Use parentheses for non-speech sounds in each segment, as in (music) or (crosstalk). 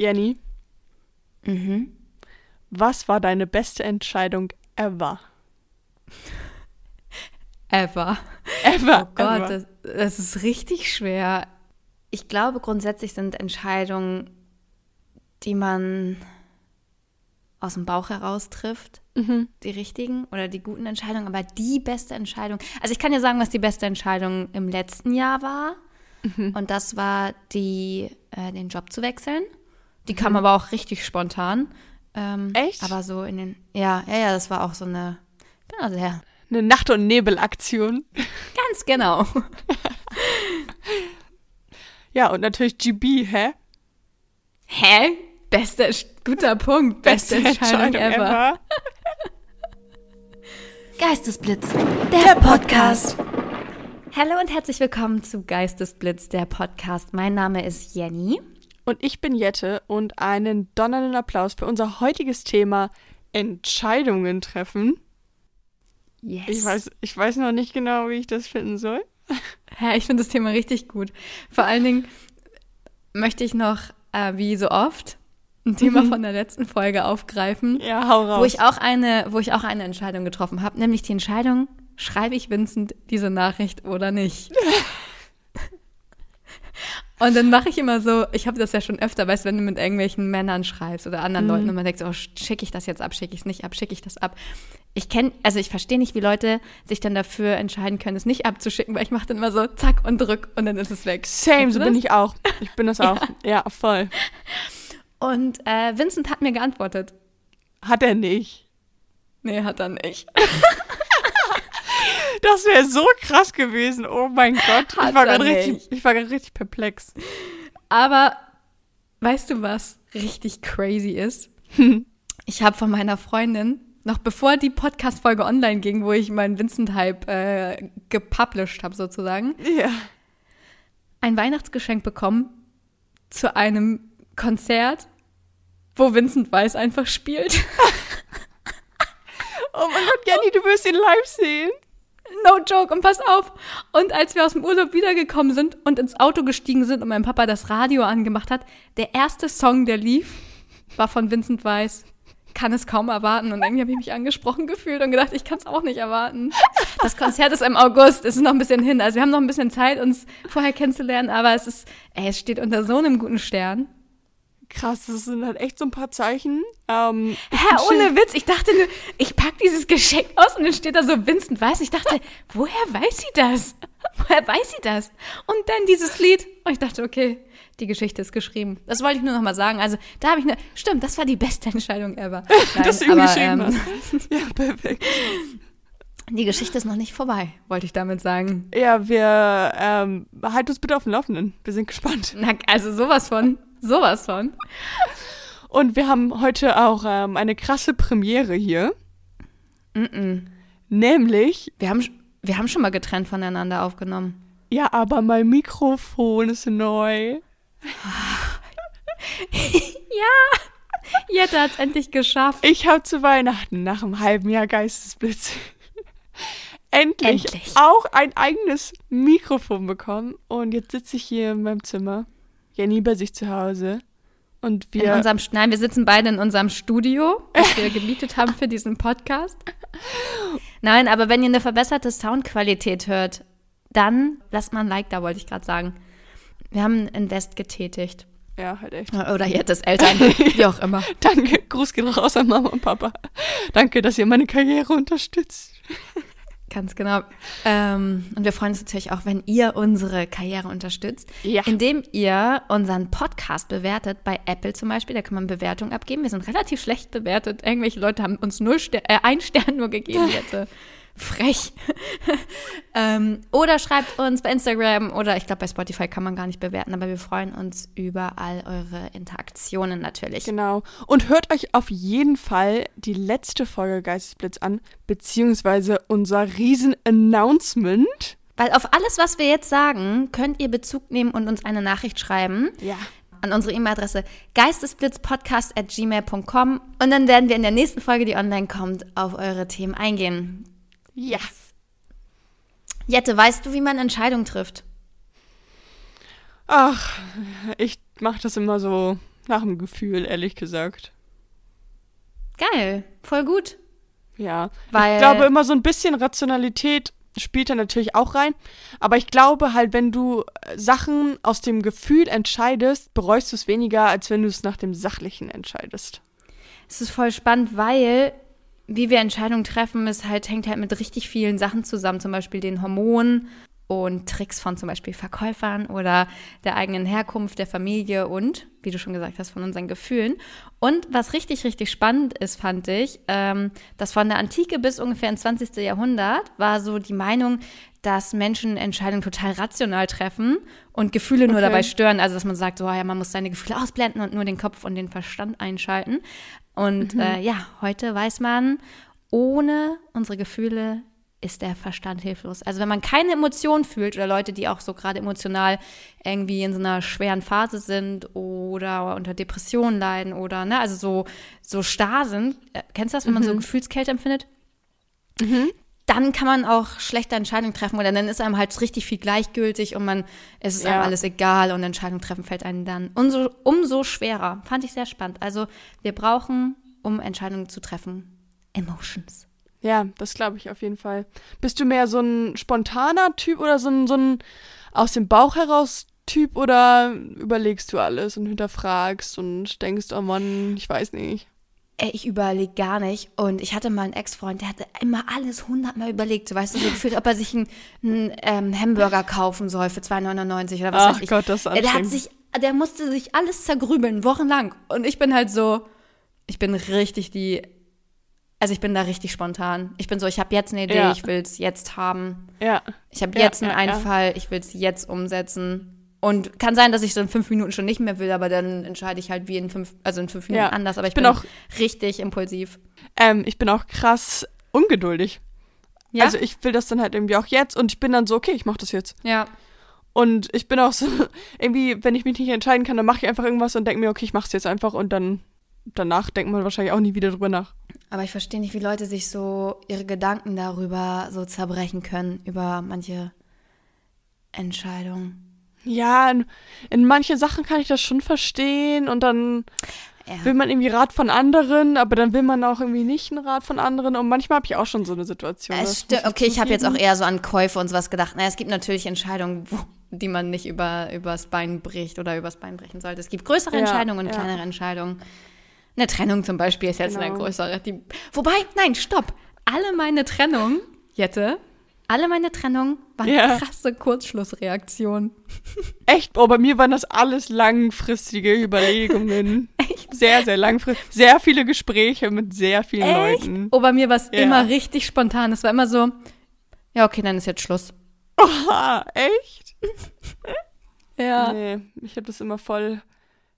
Jenny, Mhm. was war deine beste Entscheidung ever? (laughs) Ever. Ever. Oh Gott, ever. das, das ist richtig schwer. Ich glaube, grundsätzlich sind Entscheidungen, die man aus dem Bauch heraus trifft, Mhm. die richtigen oder die guten Entscheidungen, aber die beste Entscheidung. Also ich kann dir sagen, was die beste Entscheidung im letzten Jahr war. Mhm. Und das war die, äh, den Job zu wechseln. Die Mhm. kam aber auch richtig spontan. Ähm, Echt? Aber so in den, ja, ja, ja, das war auch so eine, bin also sehr, Eine Nacht- und Nebelaktion. ganz genau. (laughs) Ja, und natürlich GB, hä? Hä? Bester, guter Punkt. Beste, Entscheidung, ever. (laughs) Geistesblitz, der Podcast. Hallo und herzlich willkommen zu Geistesblitz, der Podcast. Mein Name ist Jenny. Und ich bin Jette und einen donnernden Applaus für unser heutiges Thema Entscheidungen treffen. Yes. Ich weiß, ich weiß noch nicht genau, wie ich das finden soll. (laughs) Ja, ich finde das Thema richtig gut. Vor allen Dingen möchte ich noch, äh, wie so oft, ein Thema von der letzten Folge aufgreifen, Ja, hau raus. wo ich auch eine, wo ich auch eine Entscheidung getroffen habe, nämlich die Entscheidung, schreibe ich Vincent diese Nachricht oder nicht. (laughs) Und dann mache ich immer so, ich habe das ja schon öfter, weißt du, wenn du mit irgendwelchen Männern schreibst oder anderen Leuten und man denkt so, oh, schicke ich das jetzt ab, schicke ich es nicht ab, schicke ich das ab. Ich kenne, also ich verstehe nicht, wie Leute sich dann dafür entscheiden können, es nicht abzuschicken, weil ich mache dann immer so, zack und drück und dann ist es weg. Same, so bin ich auch. Ich bin das (laughs) auch. Ja, voll. Und äh, Vincent hat mir geantwortet. Hat er nicht. Nee, hat er nicht. (laughs) Das wäre so krass gewesen. Oh mein Gott. Hat ich war er gerade richtig, ich war richtig perplex. Aber weißt du, was richtig crazy ist? (laughs) Ich habe von meiner Freundin, noch bevor die Podcast-Folge online ging, wo ich meinen Vincent-Hype äh, gepublished habe sozusagen, Ja. ein Weihnachtsgeschenk bekommen zu einem Konzert, wo Vincent Weiss einfach spielt. (laughs) Oh mein Gott, Jenny, du wirst ihn live sehen. No joke, und pass auf. Und als wir aus dem Urlaub wiedergekommen sind und ins Auto gestiegen sind und mein Papa das Radio angemacht hat, der erste Song, der lief, war von Vincent Weiss. Kann es kaum erwarten. Und irgendwie habe ich mich angesprochen gefühlt und gedacht, ich kann es auch nicht erwarten. Das Konzert ist im August, es ist noch ein bisschen hin. Also wir haben noch ein bisschen Zeit, uns vorher kennenzulernen, aber es ist, ey, es steht unter so einem guten Stern. Krass, das sind halt echt so ein paar Zeichen. Ähm, Hä, ohne Witz, ich dachte nur, ich pack dieses Geschenk aus und dann steht da so Vincent Weiss. Ich dachte, (laughs) woher weiß sie das? Woher weiß sie das? Und dann dieses Lied. Und ich dachte, okay, die Geschichte ist geschrieben. Das wollte ich nur noch mal sagen. Also, da habe ich eine, stimmt, das war die beste Entscheidung ever. (laughs) Nein, ihm aber, geschrieben ähm. (laughs) Ja, perfekt. Die Geschichte ist noch nicht vorbei, wollte ich damit sagen. Ja, wir, ähm, halt uns bitte auf dem Laufenden. Wir sind gespannt. Na, also sowas von, sowas von. Und wir haben heute auch ähm, eine krasse Premiere hier. Nämlich, Wir haben, wir haben schon mal getrennt voneinander aufgenommen. ja, aber mein Mikrofon ist neu. (laughs) Jette hat es endlich geschafft. Ich habe zu Weihnachten nach einem halben Jahr Geistesblitz (laughs) endlich, Endlich. auch ein eigenes Mikrofon bekommen. Und jetzt sitze ich hier in meinem Zimmer. Jenny bei sich zu Hause. Und In wir. unserem, nein, wir sitzen beide in unserem Studio, das wir gemietet haben für diesen Podcast. (laughs) Nein, aber wenn ihr eine verbesserte Soundqualität hört, dann lasst mal ein Like da, wollte ich gerade sagen. Wir haben ein Invest getätigt. ja, halt echt. Oder Jettes Eltern, wie auch immer. (laughs) Danke. Gruß geht raus an Mama und Papa. Danke, dass ihr meine Karriere unterstützt. Ganz genau. Ähm, und wir freuen uns natürlich auch, wenn ihr unsere Karriere unterstützt, Ja. indem ihr unseren Podcast bewertet, bei Apple zum Beispiel, da kann man Bewertung abgeben. Wir sind relativ schlecht bewertet. Irgendwelche Leute haben uns null Ster äh, ein Stern nur gegeben, (laughs) Jette. Frech. (laughs) ähm, oder schreibt uns bei Instagram oder ich glaube bei Spotify kann man gar nicht bewerten, aber wir freuen uns über all eure Interaktionen natürlich. Genau. Und hört euch auf jeden Fall die letzte Folge Geistesblitz an, beziehungsweise unser Riesen-Announcement. Weil auf alles, was wir jetzt sagen, könnt ihr Bezug nehmen und uns eine Nachricht schreiben. Ja. an unsere E-Mail-Adresse geistesblitzpodcast.gmail.com und dann werden wir in der nächsten Folge, die online kommt, auf eure Themen eingehen. Yes. Jette, weißt du, wie man Entscheidungen trifft? Ach, ich mache das immer so nach dem Gefühl, ehrlich gesagt. Geil, voll gut. Ja, Weil- ich glaube immer so ein bisschen Rationalität spielt da natürlich auch rein. Aber ich glaube halt, wenn du äh, Sachen aus dem Gefühl entscheidest, bereust du es weniger, als wenn du es nach dem Sachlichen entscheidest. Es ist voll spannend, weil wie wir Entscheidungen treffen, ist halt, hängt halt mit richtig vielen Sachen zusammen, zum Beispiel den Hormonen und Tricks von zum Beispiel Verkäufern oder der eigenen Herkunft, der Familie und, wie du schon gesagt hast, von unseren Gefühlen. Und was richtig, richtig spannend ist, fand ich, ähm, dass von der Antike bis ungefähr ins 20. Jahrhundert war so die Meinung, dass Menschen Entscheidungen total rational treffen und Gefühle nur Okay. dabei stören. Also, dass man sagt, so, ja, man muss seine Gefühle ausblenden und nur den Kopf und den Verstand einschalten. Und äh, ja, heute weiß man, ohne unsere Gefühle ist der Verstand hilflos. Also wenn man keine Emotionen fühlt oder Leute, die auch so gerade emotional irgendwie in so einer schweren Phase sind oder unter Depressionen leiden oder ne, also so so starr sind, äh, kennst du das, wenn man so Gefühlskälte empfindet? Dann kann man auch schlechte Entscheidungen treffen oder dann ist einem halt richtig viel gleichgültig und man es ist einem Ja. alles egal und Entscheidungen treffen fällt einem dann umso, umso schwerer. Fand ich sehr spannend. Also wir brauchen, um Entscheidungen zu treffen, Emotions. Ja, das glaube ich auf jeden Fall. Bist du mehr so ein spontaner Typ oder so ein, so ein aus dem Bauch heraus Typ oder überlegst du alles und hinterfragst und denkst, oh Mann, ich weiß nicht. Ey, ich überlege gar nicht. Und ich hatte mal einen Ex-Freund, der hatte immer alles hundertmal überlegt. So, weißt du, so gefühlt, ob er sich einen, einen ähm, Hamburger kaufen soll für 2,99 oder was Ach weiß ich. Gott, das ist der hat sich, der musste sich alles zergrübeln, wochenlang. Und ich bin halt so, ich bin richtig die, also ich bin da richtig spontan. Ich bin so, ich habe jetzt eine Idee, Ja. ich will es jetzt haben. Ja. Ich habe Ja, jetzt einen ja. Einfall, ich will es jetzt umsetzen. Und kann sein, dass ich so in fünf Minuten schon nicht mehr will, aber dann entscheide ich halt wie in fünf, also in fünf Minuten Ja. anders. Aber ich, Ich bin bin, auch- richtig impulsiv. Ähm, ich bin auch krass ungeduldig. Ja, Also ich will das dann halt irgendwie auch jetzt und ich bin dann so, okay, ich mach das jetzt. ja. Und ich bin auch so, (laughs) irgendwie, wenn ich mich nicht entscheiden kann, dann mache ich einfach irgendwas und denke mir, okay, ich mach's jetzt einfach und dann danach denkt man wahrscheinlich auch nie wieder drüber nach. Aber ich verstehe nicht, wie Leute sich so ihre Gedanken darüber so zerbrechen können, über manche Entscheidungen. Ja, in, in manche Sachen kann ich das schon verstehen und dann Ja. will man irgendwie Rat von anderen, aber dann will man auch irgendwie nicht einen Rat von anderen und manchmal habe ich auch schon so eine Situation. muss Okay, ich habe jetzt auch eher so an Käufe und sowas gedacht. Naja, es gibt natürlich Entscheidungen, wo, die man nicht über, übers Bein bricht oder übers Bein brechen sollte. Es gibt größere Ja, Entscheidungen und ja. kleinere Entscheidungen. Eine Trennung zum Beispiel ist jetzt eine Genau. größere. Die, wobei, nein, stopp. Alle meine Trennungen, Jette, alle meine Trennungen waren Ja. krasse Kurzschlussreaktionen. (laughs) Echt, oh, bei mir waren das alles langfristige Überlegungen. (laughs) Sehr, sehr langfristig. Sehr viele Gespräche mit sehr vielen Echt? Leuten. Oh, bei mir war es Ja. immer richtig spontan. Es war immer so, ja, okay, dann ist jetzt Schluss. Oha, echt? (laughs) Ja. Nee, ich habe das immer voll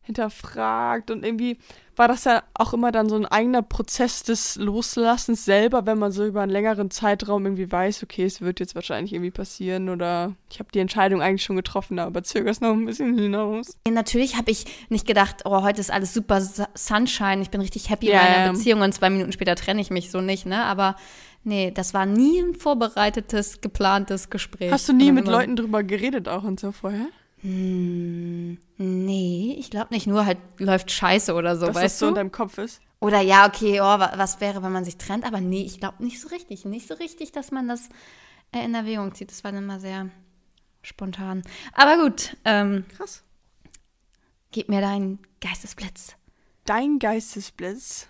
hinterfragt und irgendwie war das ja auch immer dann so ein eigener Prozess des Loslassens selber, wenn man so über einen längeren Zeitraum irgendwie weiß, okay, es wird jetzt wahrscheinlich irgendwie passieren oder ich habe die Entscheidung eigentlich schon getroffen, aber zögere es noch ein bisschen hinaus. Natürlich habe ich nicht gedacht, oh, heute ist alles super Su- Sunshine, ich bin richtig happy Ja, in meiner. Beziehung und zwei Minuten später trenne ich mich so nicht, ne? Aber nee, das war nie ein vorbereitetes, geplantes Gespräch. Hast du nie mit Leuten drüber geredet auch und so vorher? Hm, nee, ich glaube nicht. Nur halt läuft Scheiße oder so, Dass das weißt so du? in deinem Kopf ist? Oder ja, okay, oh, wa- was wäre, wenn man sich trennt? Aber nee, ich glaube nicht so richtig. Nicht so richtig, dass man das in Erwägung zieht. Das war dann immer sehr spontan. Aber gut, ähm, Krass. gib mir deinen Geistesblitz. Dein Geistesblitz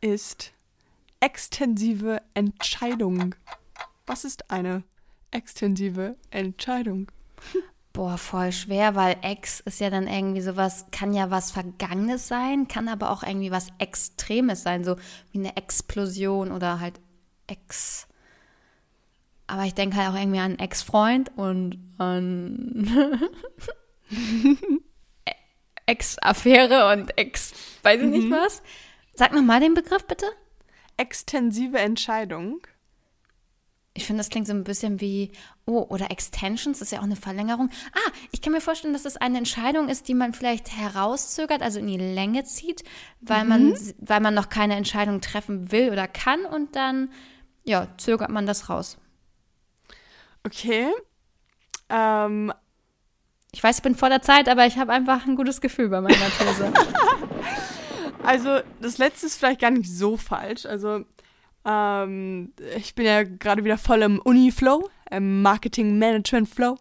ist extensive Entscheidung. Was ist eine extensive Entscheidung? (laughs) Boah, voll schwer, weil Ex ist ja dann irgendwie sowas, kann ja was Vergangenes sein, kann aber auch irgendwie was Extremes sein, so wie eine Explosion oder halt Ex. Aber ich denke halt auch irgendwie an Ex-Freund und an (laughs) Ex-Affäre und Ex, weiß ich nicht was. Sag nochmal den Begriff bitte. Extensive Entscheidung. Ich finde, das klingt so ein bisschen wie, oh, oder Extensions, das ist ja auch eine Verlängerung. Ah, ich kann mir vorstellen, dass das eine Entscheidung ist, die man vielleicht herauszögert, also in die Länge zieht, weil, man, weil man noch keine Entscheidung treffen will oder kann und dann, ja, zögert man das raus. Okay. Ähm, Ich weiß, ich bin vor der Zeit, aber ich habe einfach ein gutes Gefühl bei meiner These. (laughs) Also, das letzte ist vielleicht gar nicht so falsch. Also, ähm, ich bin ja gerade wieder voll im Uni-Flow, im Marketing-Management-Flow.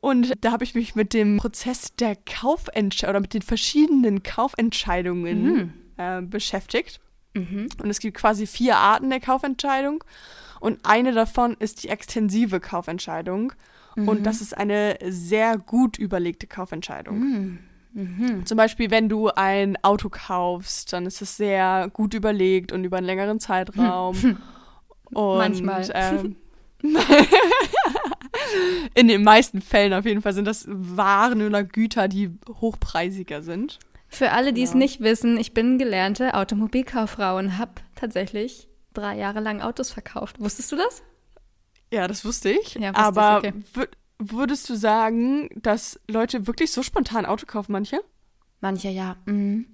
Und da habe ich mich mit dem Prozess der Kaufentscheidung oder mit den verschiedenen Kaufentscheidungen Mhm. äh, beschäftigt. mhm. Und es gibt quasi vier Arten der Kaufentscheidung. Und eine davon ist die extensive Kaufentscheidung. Und das ist eine sehr gut überlegte Kaufentscheidung. Mhm. Zum Beispiel, wenn du ein Auto kaufst, dann ist es sehr gut überlegt und über einen längeren Zeitraum. (laughs) Und, Manchmal. Ähm, (laughs) in den meisten Fällen auf jeden Fall sind das Waren oder Güter, die hochpreisiger sind. Für alle, die es Ja. nicht wissen, ich bin gelernte Automobilkauffrau und habe tatsächlich drei Jahre lang Autos verkauft. Wusstest du das? Ja, das wusste ich. Ja, wusste Aber ich, okay. Wür- würdest du sagen, dass Leute wirklich so spontan Auto kaufen, manche? Manche ja. Mhm.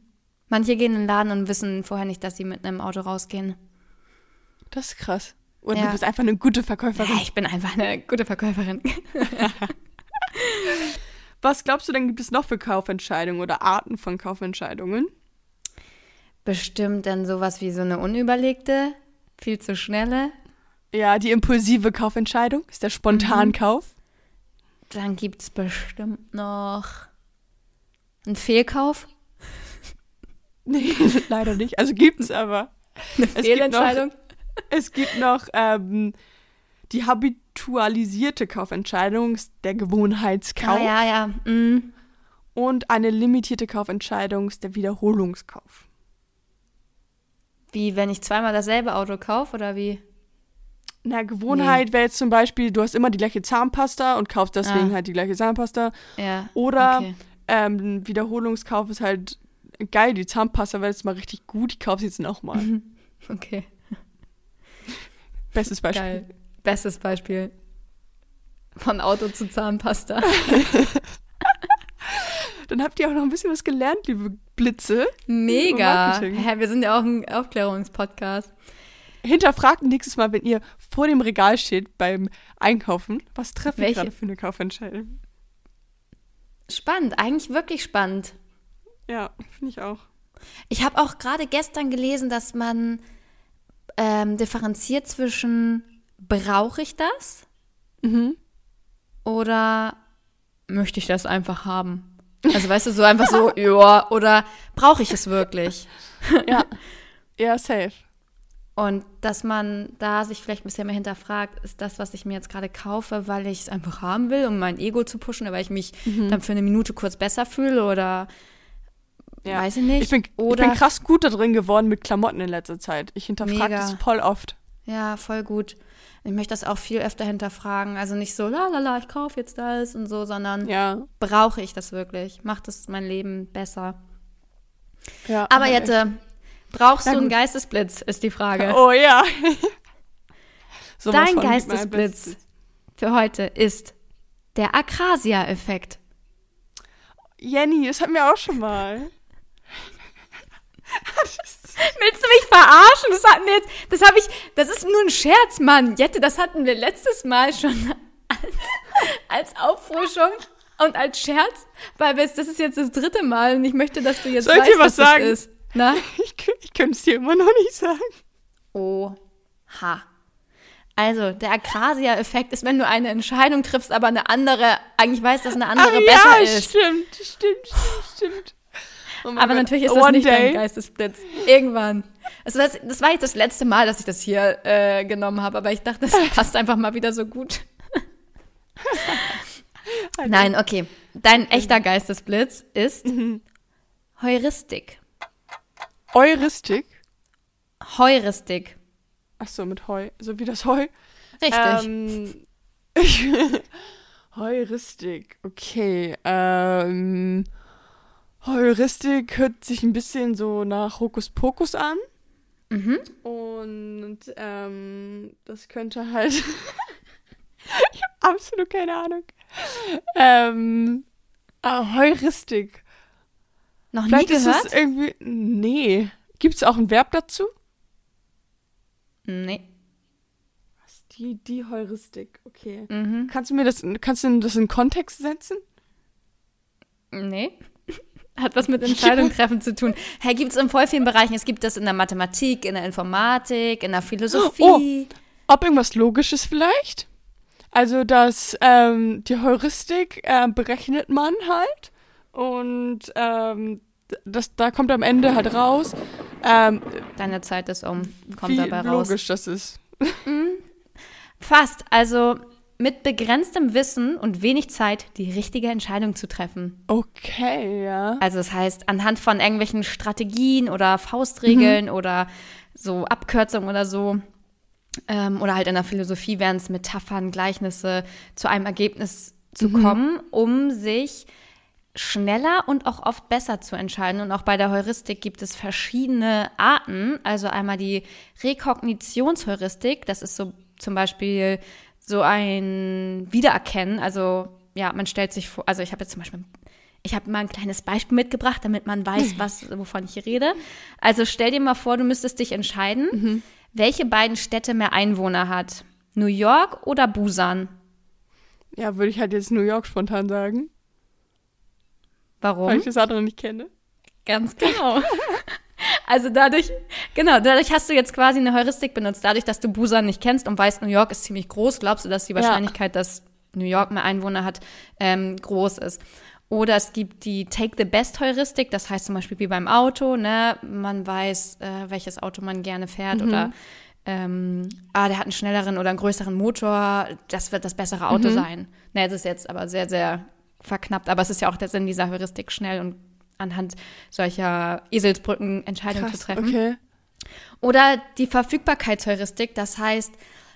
Manche gehen in den Laden und wissen vorher nicht, dass sie mit einem Auto rausgehen. Das ist krass. Und Ja. du bist einfach eine gute Verkäuferin. Ja, ich bin einfach eine gute Verkäuferin. (laughs) Was glaubst du denn, gibt es noch für Kaufentscheidungen oder Arten von Kaufentscheidungen? Bestimmt dann sowas wie so eine unüberlegte, viel zu schnelle. Ja, die impulsive Kaufentscheidung ist der Spontankauf. Dann gibt es bestimmt noch einen Fehlkauf, (laughs) Nee, leider nicht. Also gibt's aber. eine gibt noch- Fehlentscheidung. Es gibt noch ähm, die habitualisierte Kaufentscheidung, der Gewohnheitskauf. Ah, ja, ja. Mhm. Und eine limitierte Kaufentscheidung ist der Wiederholungskauf. Wie wenn ich zweimal dasselbe Auto kaufe oder wie? Na, Gewohnheit wäre jetzt zum Beispiel, du hast immer die gleiche Zahnpasta und kaufst deswegen Ah. halt die gleiche Zahnpasta. Ja. Oder okay. ähm, Wiederholungskauf ist halt geil, die Zahnpasta wäre jetzt mal richtig gut, ich kaufe sie jetzt nochmal. (laughs) Okay. Bestes Beispiel. Geil. Bestes Beispiel. Von Auto zu Zahnpasta. (laughs) Dann habt ihr auch noch ein bisschen was gelernt, liebe Blitze. Mega. Hä, wir sind ja auch ein Aufklärungspodcast. Hinterfragt nächstes Mal, wenn ihr vor dem Regal steht beim Einkaufen, was treffe ich gerade für eine Kaufentscheidung? Spannend, eigentlich wirklich spannend. Ja, finde ich auch. Ich habe auch gerade gestern gelesen, dass man ähm, differenziert zwischen brauche ich das Mhm. oder möchte ich das einfach haben? Also weißt du, so einfach so, (laughs) ja, oder brauche ich es wirklich? Ja. (laughs) ja, safe. Und dass man da sich vielleicht ein bisschen mehr hinterfragt, ist das, was ich mir jetzt gerade kaufe, weil ich es einfach haben will, um mein Ego zu pushen, oder weil ich mich dann für eine Minute kurz besser fühle oder Ja. weiß ich nicht. Ich bin, oder ich bin krass gut da drin geworden mit Klamotten in letzter Zeit. Ich hinterfrage das voll oft. Ja, voll gut. Ich möchte das auch viel öfter hinterfragen. Also nicht so, la la la, ich kaufe jetzt das und so, sondern Ja. brauche ich das wirklich? Macht es mein Leben besser? ja Aber jetzt, äh, brauchst Na du einen. Geistesblitz, ist die Frage. Oh ja. (laughs) Sowas Dein Geistesblitz für heute ist der Akrasia-Effekt. Jenny, das hatten wir auch schon mal. (laughs) Willst du mich verarschen? Das hatten wir jetzt, das habe ich, das ist nur ein Scherz, Mann. Jette, das hatten wir letztes Mal schon als, (laughs) als Auffrischung und als Scherz, weil wir, das ist jetzt das dritte Mal und ich möchte, dass du jetzt Soll ich weißt, dir was was sagen? das ist. Na? (laughs) Ich, ich könnte es dir immer noch nicht sagen. Oha. Also, der Akrasia-Effekt ist, wenn du eine Entscheidung triffst, aber eine andere, eigentlich weißt, dass eine andere Ach, besser ja, ist. stimmt, stimmt, stimmt, stimmt. Oh Aber Gott. natürlich ist das One nicht dein day. Geistesblitz. Irgendwann. Also das, das war jetzt das letzte Mal, dass ich das hier äh, genommen habe, aber ich dachte, das (laughs) passt einfach mal wieder so gut. (laughs) Nein, okay. Dein echter Geistesblitz ist Heuristik. Euristik. Heuristik. Ach so, mit Heu. So wie das Heu. Richtig. Ähm, (laughs) Heuristik. Okay. Ähm, Heuristik hört sich ein bisschen so nach Hokuspokus an. mhm. Und ähm, das könnte halt. (laughs) ich habe absolut keine Ahnung. Ähm, ah, Heuristik. Noch nie Vielleicht ist gehört? es irgendwie. Nee. Gibt es auch ein Verb dazu? nee. Was? Die, die Heuristik. Okay. Mhm. Kannst du mir das, kannst du das in Kontext setzen? Nee. (laughs) Hat was mit (laughs) Entscheidung treffen zu tun. Hey, gibt es in voll vielen Bereichen. Es gibt das in der Mathematik, in der Informatik, in der Philosophie. Oh, ob irgendwas Logisches vielleicht? Also, dass ähm, die Heuristik äh, berechnet man halt und ähm, das, da kommt am Ende halt raus. Ähm, Deine Zeit ist um, kommt dabei raus. logisch das ist. Fast. Also mit begrenztem Wissen und wenig Zeit die richtige Entscheidung zu treffen. Okay, ja. Also das heißt, anhand von irgendwelchen Strategien oder Faustregeln oder so Abkürzungen oder so, ähm, oder halt in der Philosophie wären es Metaphern, Gleichnisse, zu einem Ergebnis zu kommen, um sich schneller und auch oft besser zu entscheiden. Und auch bei der Heuristik gibt es verschiedene Arten. Also einmal die Rekognitionsheuristik, das ist so zum Beispiel so ein Wiedererkennen. Also ja, man stellt sich vor, also ich habe jetzt zum Beispiel, ich habe mal ein kleines Beispiel mitgebracht, damit man weiß, was, wovon ich hier rede. Also stell dir mal vor, du müsstest dich entscheiden, welche beiden Städte mehr Einwohner hat. New York oder Busan? Ja, würde ich halt jetzt New York spontan sagen, Warum? weil ich das andere nicht kenne. Ganz genau. (laughs) Also dadurch, genau, dadurch hast du jetzt quasi eine Heuristik benutzt. Dadurch, dass du Busan nicht kennst und weißt, New York ist ziemlich groß, glaubst du, dass die Ja. Wahrscheinlichkeit, dass New York mehr Einwohner hat, ähm, groß ist. Oder es gibt die Take the Best Heuristik, das heißt zum Beispiel wie beim Auto, ne, man weiß, äh, welches Auto man gerne fährt oder ähm, ah, der hat einen schnelleren oder einen größeren Motor, das wird das bessere Auto sein. Ne, das ist jetzt aber sehr, sehr verknappt, aber es ist ja auch der Sinn dieser Heuristik, schnell und anhand solcher Eselsbrücken Entscheidungen zu treffen. okay. Oder die Verfügbarkeitsheuristik, das heißt,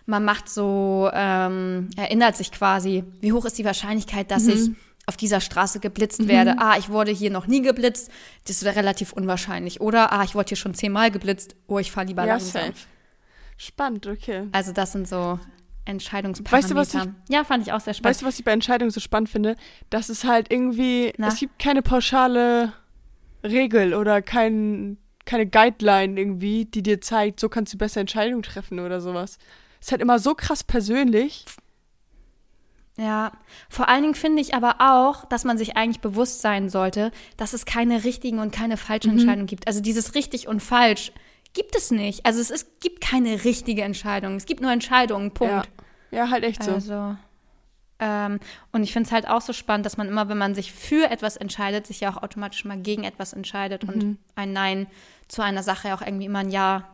man macht so, ähm, erinnert sich quasi, wie hoch ist die Wahrscheinlichkeit, dass ich auf dieser Straße geblitzt werde. Ah, ich wurde hier noch nie geblitzt, das wäre relativ unwahrscheinlich. Oder, ah, ich wurde hier schon zehnmal geblitzt, oh, ich fahre lieber Ja, langsam. safe. Spannend, okay. Also das sind so Entscheidungsparameter. Weißt du, was ja, fand ich auch sehr spannend. Weißt du, was ich bei Entscheidungen so spannend finde? Dass es halt irgendwie, Na? es gibt keine pauschale Regel oder kein, keine Guideline irgendwie, die dir zeigt, so kannst du besser Entscheidungen treffen oder sowas. Es ist halt immer so krass persönlich. Ja, vor allen Dingen finde ich aber auch, dass man sich eigentlich bewusst sein sollte, dass es keine richtigen und keine falschen Entscheidungen gibt. Also dieses richtig und falsch gibt es nicht. Also es ist, gibt keine richtige Entscheidung. Es gibt nur Entscheidungen, Punkt. Ja, ja halt echt so. Also, ähm, und ich finde es halt auch so spannend, dass man immer, wenn man sich für etwas entscheidet, sich ja auch automatisch mal gegen etwas entscheidet Mhm. und ein Nein zu einer Sache ja auch irgendwie immer ein Ja.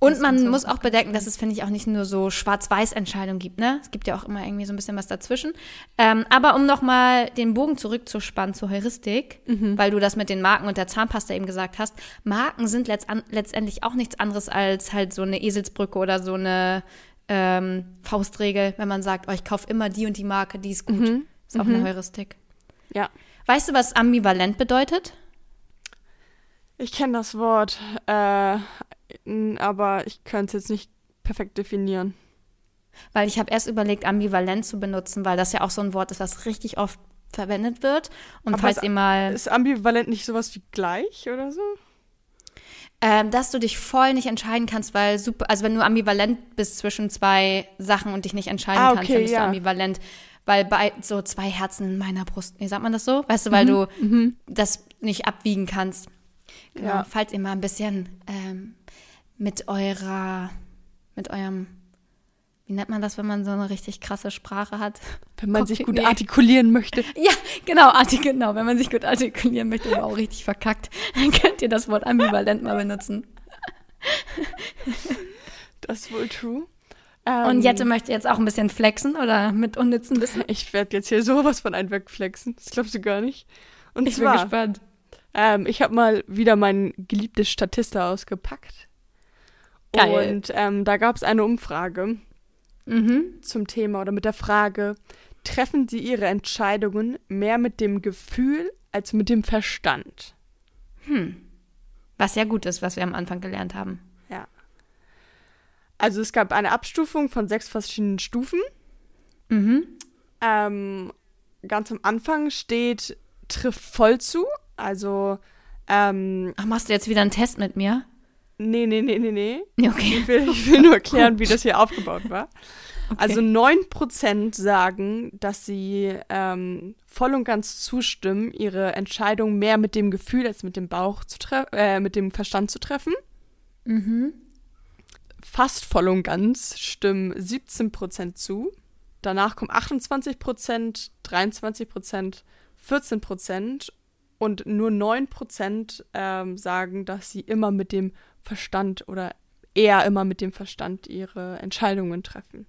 Und man so muss auch bedenken, dass es, finde ich, auch nicht nur so Schwarz-Weiß-Entscheidungen gibt, ne? Es gibt ja auch immer irgendwie so ein bisschen was dazwischen. Ähm, aber um nochmal den Bogen zurückzuspannen zur Heuristik, Mhm. weil du das mit den Marken und der Zahnpasta eben gesagt hast, Marken sind letztan- letztendlich auch nichts anderes als halt so eine Eselsbrücke oder so eine ähm, Faustregel, wenn man sagt, oh, ich kaufe immer die und die Marke, die ist gut. Mhm. Ist auch eine Heuristik. Ja. Weißt du, was ambivalent bedeutet? Ich kenne das Wort, äh, aber ich könnte es jetzt nicht perfekt definieren. Weil ich habe erst überlegt, ambivalent zu benutzen, weil das ja auch so ein Wort ist, was richtig oft verwendet wird. Und Aber falls ihr mal, Ist ambivalent nicht sowas wie gleich oder so? Ähm, dass du dich voll nicht entscheiden kannst, weil super, also wenn du ambivalent bist zwischen zwei Sachen und dich nicht entscheiden Ah, kannst, okay, dann bist ja. du ambivalent. Weil bei so zwei Herzen in meiner Brust, nee, sagt man das so? Weißt du, weil du das nicht abwiegen kannst. Genau. Ja. Falls ihr mal ein bisschen ähm, mit eurer, mit eurem, wie nennt man das, wenn man so eine richtig krasse Sprache hat? (laughs) Wenn man sich gut Nee. artikulieren möchte. (laughs) Ja, genau, artik genau. Wenn man sich gut artikulieren möchte, aber auch richtig verkackt, (laughs) dann könnt ihr das Wort ambivalent mal benutzen. Das ist wohl true. Und Ähm, Jette möchte jetzt auch ein bisschen flexen oder mit unnützen Wissen. Ich werde jetzt hier sowas von einem wegflexen. Das glaubst du gar nicht. Und Ich bin zwar, gespannt. ähm, ich habe mal wieder mein geliebtes Statista ausgepackt. Geil. Und ähm, da gab es eine Umfrage Mhm. zum Thema oder mit der Frage, treffen Sie Ihre Entscheidungen mehr mit dem Gefühl als mit dem Verstand? Was ja gut ist, was wir am Anfang gelernt haben. Ja. Also es gab eine Abstufung von sechs verschiedenen Stufen. Mhm. Ähm, ganz am Anfang steht, trifft voll zu. Also, ähm, Ach, machst du jetzt wieder einen Test mit mir? Nee, nee, nee, nee, nee. Okay. Ich will, ich will nur (laughs) erklären, wie das hier aufgebaut war. Also 9% sagen, dass sie ähm, voll und ganz zustimmen, ihre Entscheidung mehr mit dem Gefühl als mit dem Bauch zu treffen, äh, mit dem Verstand zu treffen. Mhm. Fast voll und ganz stimmen 17% zu. Danach kommen 28%, 23%, 14% und nur 9% ähm, sagen, dass sie immer mit dem Verstand oder eher immer mit dem Verstand ihre Entscheidungen treffen.